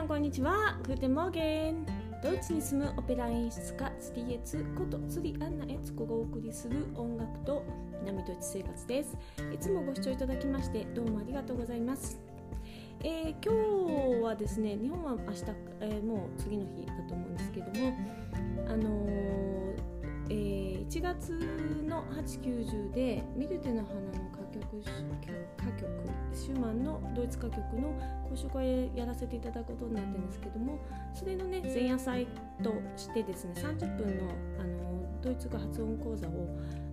さんこんにちは。 Guten Morgen。ドイツに住むオペラ演出家ツリエツことツリアンナエツコがお送りする音楽と南ドイツ生活です。いつもご視聴いただきましてどうもありがとうございます。えー、今日はですね、日本は明日、えー、もう次の日だと思うんですけども、あのー、月の8、9、10でミルテの花の曲歌曲シューマンのドイツ歌曲の講習会やらせていただくことになってるんですけどもそれのね前夜祭としてですね30分のあのドイツ語発音講座を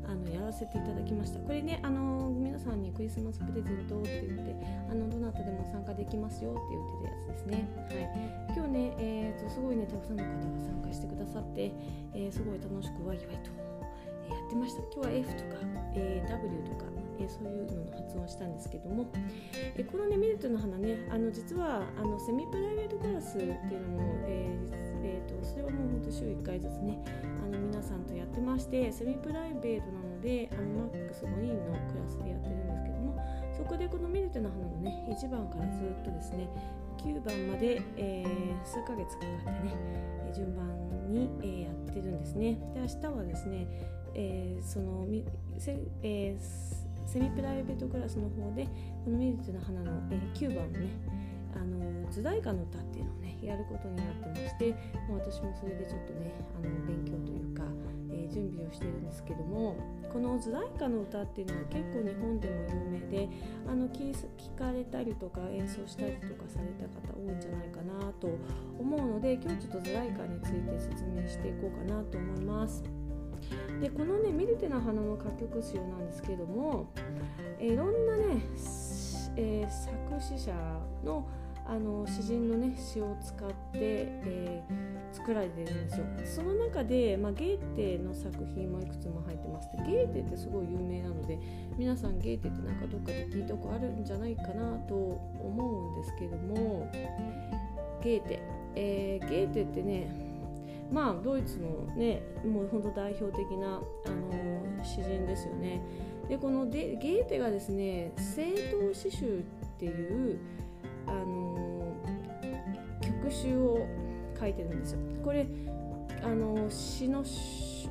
あのやらせていただきました。これねあの皆さんにクリスマスプレゼントって言ってあのどなたでも参加できますよって言ってるやつですね、はい、今日ね、えーと、すごいねたくさんの方が参加してくださって、えー、すごい楽しくワイワイとました。今日は F とか、えー、W とかえそういうのの発音したんですけども、えこのねミルトの花ねあの実はあのセミプライベートクラスっていうのも、えーえーと、それはもうほんと週1回ずつねあの皆さんとやってましてセミプライベートなのであのマックス5人のクラスでやってるんですけどもそこでこのミルトの花のね1番からずっとですね9番まで、えー、数ヶ月かかってね順番に、えー、やってるんですね。で明日はですね、えー、そのえーセミプライベートクラスの方でこの「ミルツの花の」えー、9番のねあの図題歌の歌っていうのをねやることになってまして、ま、私もそれでちょっとねあの勉強というか、えー、準備をしてるんですけどもこの図題歌の歌っていうのは結構日本でも有名であの聞かれたりとか演奏したりとかされた方多いんじゃないかなと思うので今日ちょっと図題歌について説明していこうかなと思います。でこのね「ミルテな花」の歌曲集なんですけども、いろんなね、えー、作詞者のあの詩人のね詩を使って、えー、作られてるんですよ。その中で、まあ、ゲーテの作品もいくつも入ってますゲーテってすごい有名なので皆さんゲーテってなんかどっかで聞いたことあるんじゃないかなと思うんですけどもゲーテ、えー、ゲーテってねまあドイツのねもう本当代表的な、あの詩人ですよね。でこのゲーテがですね「正当詩集」っていう、あの曲集を書いてるんですよ。これあの詩の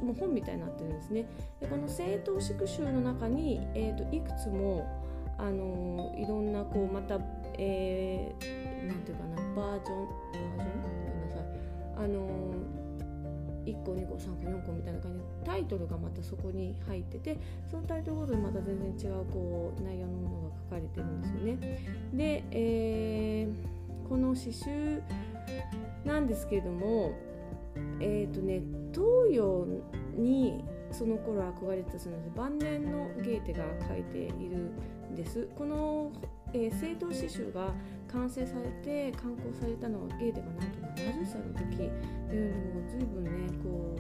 もう本みたいになってるんですね。でこの正当詩集の中に、えーと、いくつもあのいろんなこうまた、えー、なんていうかなバージョン？バージョン？ごめんなさいあの1個2個3個4個みたいな感じでタイトルがまたそこに入っててそのタイトルごとにまた全然違うこう内容のものが書かれてるんですよね。で、えー、この詩集なんですけれどもえっ、ー、とね東洋にその頃憧れてたその晩年のゲーテが書いているんです。このえー、正当詩集が完成されて刊行されたのはゲーテがなんと70歳の時というのも随分ねこ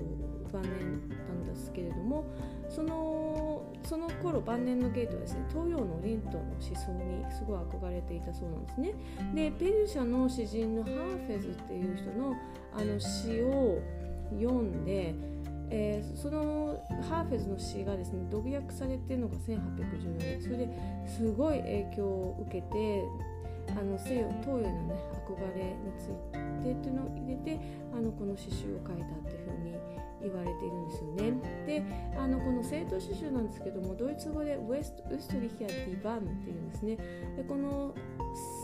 う晩年なんですけれどもそのその頃晩年のゲートはですね東洋のリントの思想にすごい憧れていたそうなんですね。でペルシャの詩人のハーフェズっていう人のあの詩を読んでえー、そのハーフェズの詩がですね独訳されてるのが1814年それですごい影響を受けてあの西洋東洋のね憧れについてっていうのを入れてあのこの詩集を書いたっていうふうに言われているんですよね。であのこの正当詩集なんですけどもドイツ語でウェスト・ウストリヒア・ディバンっていうんですね。でこの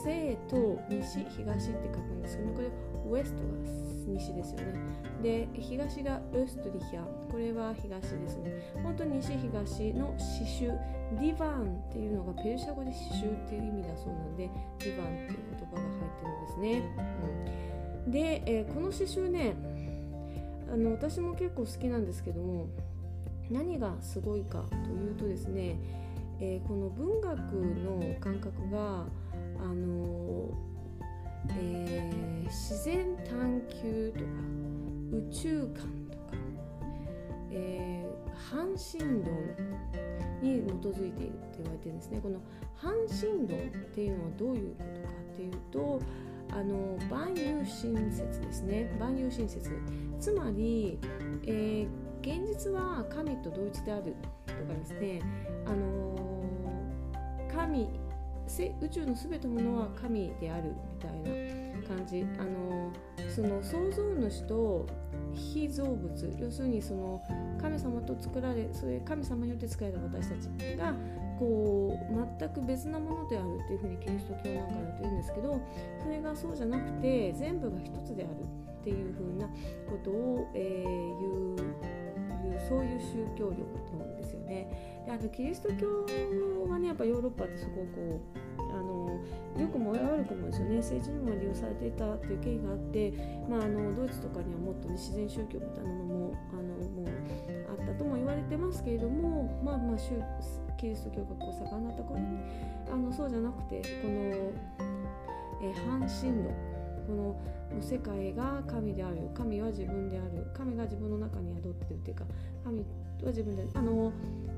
西と西東って書くんですけどこれウエストが西ですよね。で、東がウストリヒア、これは東ですね。本当に西東の刺繍、ディバンっていうのがペルシャ語で刺繍っていう意味だそうなので、ディバンっていう言葉が入ってるんですね。うん、で、えー、この刺繍ねあの、私も結構好きなんですけども、何がすごいかというとですね、えー、この文学の感覚が、あのえー、自然探求とか宇宙観とか、えー、半神論に基づいているって言われてるんですね。この半神論っていうのはどういうことかっていうとあの万有神説ですね。万有神説つまり、えー、現実は神と同一であるとかですね。あの神宇宙の全てものは神であるみたいな感じ。あのその創造主と非造物。要するにその神様と作られそれ神様によって作られた私たちがこう全く別なものであるっていうふうにキリスト教なんかだと言うんですけどそれがそうじゃなくて全部が一つであるっていうふうなことを、えー、言うそういう宗教力なんで。であのキリスト教はねやっぱヨーロッパってすごくこうあのよくも悪くもですよね政治にも利用されていたっていう経緯があって、まあ、あのドイツとかにはもっと、ね、自然宗教みたいなのもあのもうあったとも言われてますけれどもまあまあキリスト教がこう盛んなった頃にあのそうじゃなくてこの、え、半神論この世界が神である。神は自分である。神が自分の中に宿ってるっていうか神は自分であの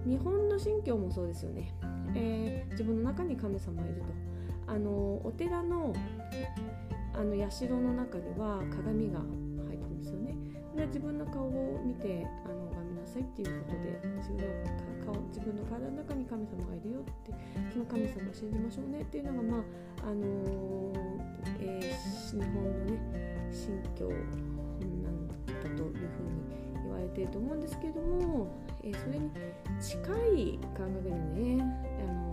日本の信教もそうですよね、えー、自分の中に神様いると。あのお寺のあの社の中には鏡が入ってるんですよね。で自分の顔を見てあのさいっていうことで自分の顔自分の体の中に神様がいるよってその神様を信じましょうねっていうのがまああのー、えー、日本のね信教なんだというふうに言われていると思うんですけども、えー、それに近い感覚でね、あの、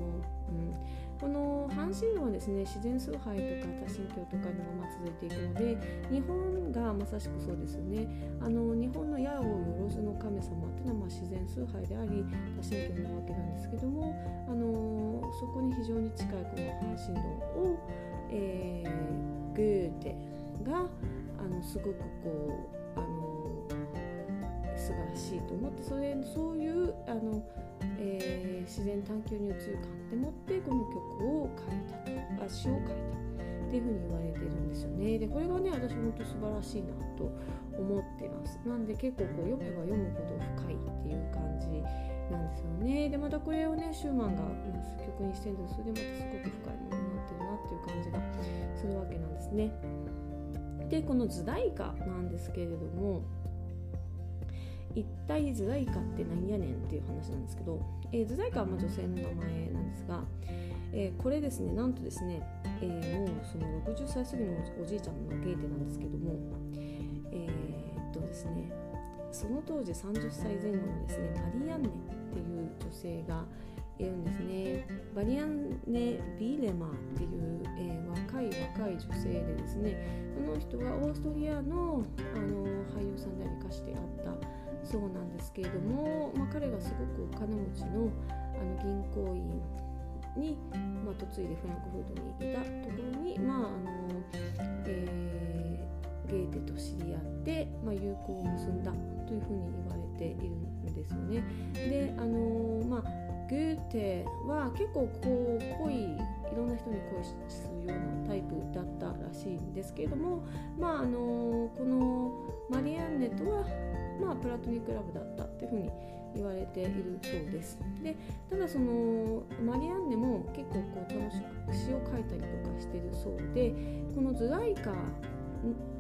この半神論はですね自然崇拝とか多神教とかにもま続いていくので日本がまさしくそうですね。あの日本の矢をよろずの神様っていうのはま自然崇拝であり多神教なわけなんですけどもあのそこに非常に近いこの半神論を、えー、グーテがあのすごくこうあの素晴らしいと思ってそれそういうあのえー、自然探求に移る感でもってこの曲を書いたと詩を書いたっていうふうに言われてるんですよね。でこれがね私本当素晴らしいなと思ってます。なんで結構こう読めば読むほど深いっていう感じなんですよね。でまたこれをねシューマンが曲にしてるんですそれでまたすごく深いものになってるなっていう感じがするわけなんですね。でこの図代歌なんですけれども一体ズダイカって何やねんっていう話なんですけど、えー、ズダイカはま女性の名前なんですが、えー、これですねなんとですね、えー、もうその60歳過ぎのおじいちゃんのゲーテなんですけどもえー、っとですねその当時30歳前後のですねマリアンネっていう女性がいるんですね。バリアンネ・ビーレマーっていう、えー、若い若い女性でですねこの人はオーストリアのあの俳優さんであり歌手であったそうなんですけれども、まあ、彼がすごくお金持ちのあの銀行員に、まあ、嫁いでフランクフルトにいたところに、まああのえー、ゲーテと知り合って、まあ、友好を結んだというふうに言われているんですよね。であのまあゲーテは結構こう濃いいろんな人に恋するようなタイプだったらしいんですけれども、まあ、あのこのマリアンネとはまあ、プラトニックラブだったっていうふうに言われているそうです。でただそのマリアンネも結構こう楽しく詩を書いたりとかしてるそうでこの「ズライカ」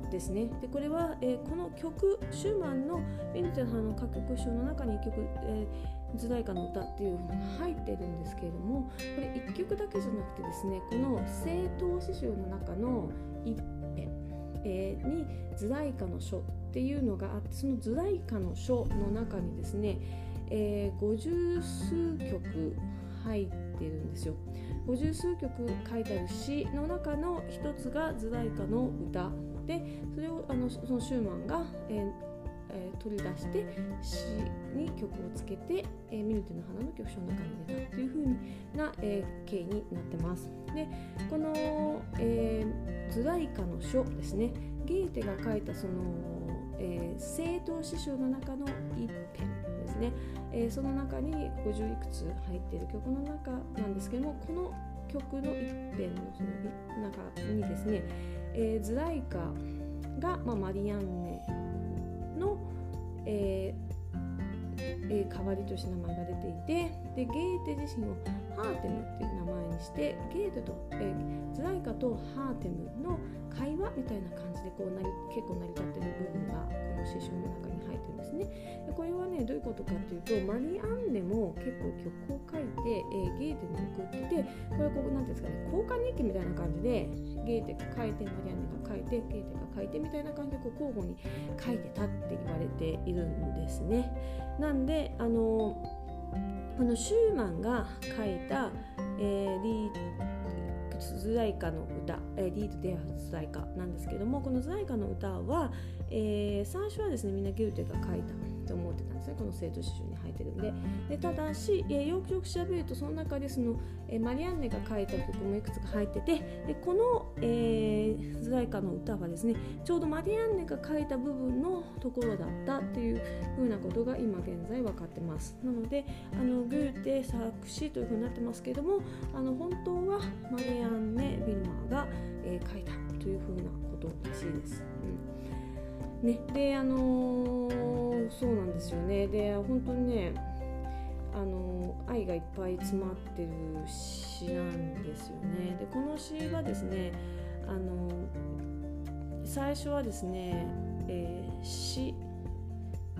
ですねでこれは、えー、この曲シューマンの「ミルテンハの歌曲集の中に曲、えー、ズライカの歌っていうのが入ってるんですけれどもこれ1曲だけじゃなくてですねこの正統詩集の中の一編、えー、に「ズライカの書」っていうのがあってそのズライカの書の中にですね、えー、50数曲入ってるんですよ。50数曲書いてある詩の中の一つがズライカの歌でそれをあのそのシューマンが、えーえー、取り出して詩に曲をつけて、えー、ミルテの花の曲書の中に入れたというふうな、えー、経緯になってます。でこの、えー、ズライカの書ですねゲーテが書いたそのえー、正統詩集の中の一編ですね、えー、その中に50いくつ入っている曲の中なんですけどもこの曲の一編のその中にですね、えー、ズライカが、まあ、マリアンネの、えーえー、代わりとして名前が出ていてでゲーテ自身をハーテムっていう名前にしてゲーテと、え、ズライカとハーテムの会話みたいな感じでこうなり結構成り立ってる部分がこの詩集の中に入ってるんですね。でこれはねどういうことかっていうとマリアンネも結構曲を書いて、え、ゲーテに送っててこれこう何ていうんですかね交換日記みたいな感じでゲーテが書いてマリアンネが書いてゲーテが書いてみたいな感じでこう交互に書いてたって言われているんですね。なんであのこのシューマンが書いた、えー、リーズライカの歌、えー、 Lied der Suleika なんですけどもこのズライカの歌は、えー、最初はですねみんなゲーテが書いたと思ってたんですね。このゲーテ詩集に入ってるんで。でただし、よくよく調べるとその中でその、え、マリアンネが書いた曲もいくつか入っててでこの、えー、ズライカの歌はですねちょうどマリアンネが書いた部分のところだったっていうふうなことが今現在分かってます。なのであのグーテ作詞というふうになってますけどもあの本当はマリアンネ・ビルマーが、えー、書いたというふうなことらしいです。うん。ね、であのー、そうなんですよねで本当にねあの愛がいっぱい詰まってる詩なんですよね。でこの詩はですねあの最初はですね、えー、詩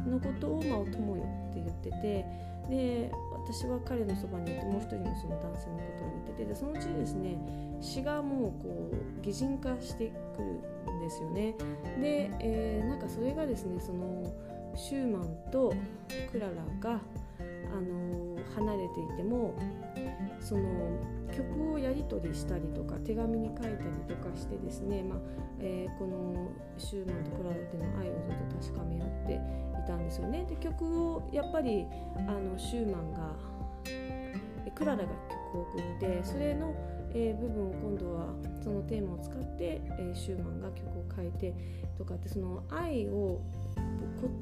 のことを、まあ、お供よって言っててで私は彼のそばにいてもう一人のその男性のことを言っててでそのうちですね詩がもうこう擬人化してくるんですよね。で、えー、なんかそれがですねそのシューマンとクララがあの離れていてもその曲をやり取りしたりとか手紙に書いたりとかしてですね、まあえー、このシューマンとクララでの愛をずっと確かめ合っていたんですよね。で曲をやっぱりあのシューマンがクララが曲を送ってそれの、えー、部分を今度はそのテーマを使って、えー、シューマンが曲を書いてとかってその愛を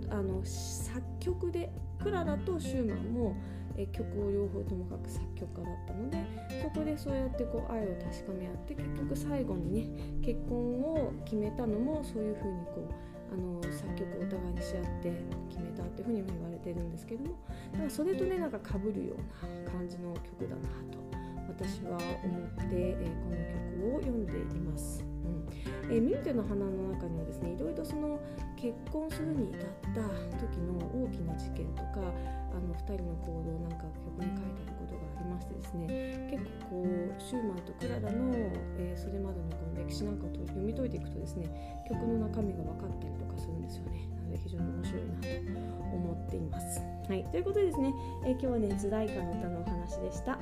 あの作曲でクララとシューマンもえ曲を両方ともかく作曲家だったのでそこでそうやってこう愛を確かめ合って結局最後にね結婚を決めたのもそういうふうにこうあの作曲をお互いにし合って決めたっていうふうに言われてるんですけどもだからそれとねなんか被るような感じの曲だなと私は思って、え、この曲を読んでいます。うんえー、ミルテの花の中にはですねいろいろその結婚するに至った時の大きな事件とかあの2人の行動なんか曲に書いてあることがありましてですね結構こうシューマンとクララの、えー、それまでのこの歴史なんかを読み解いていくとですね曲の中身が分かったりとかするんですよねなので非常に面白いなと思っています。はい、ということでですね、えー、今日はねズライカの歌のお話でした。は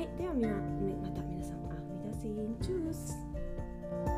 い、ではみなまた皆さん、アフリダシンチュース。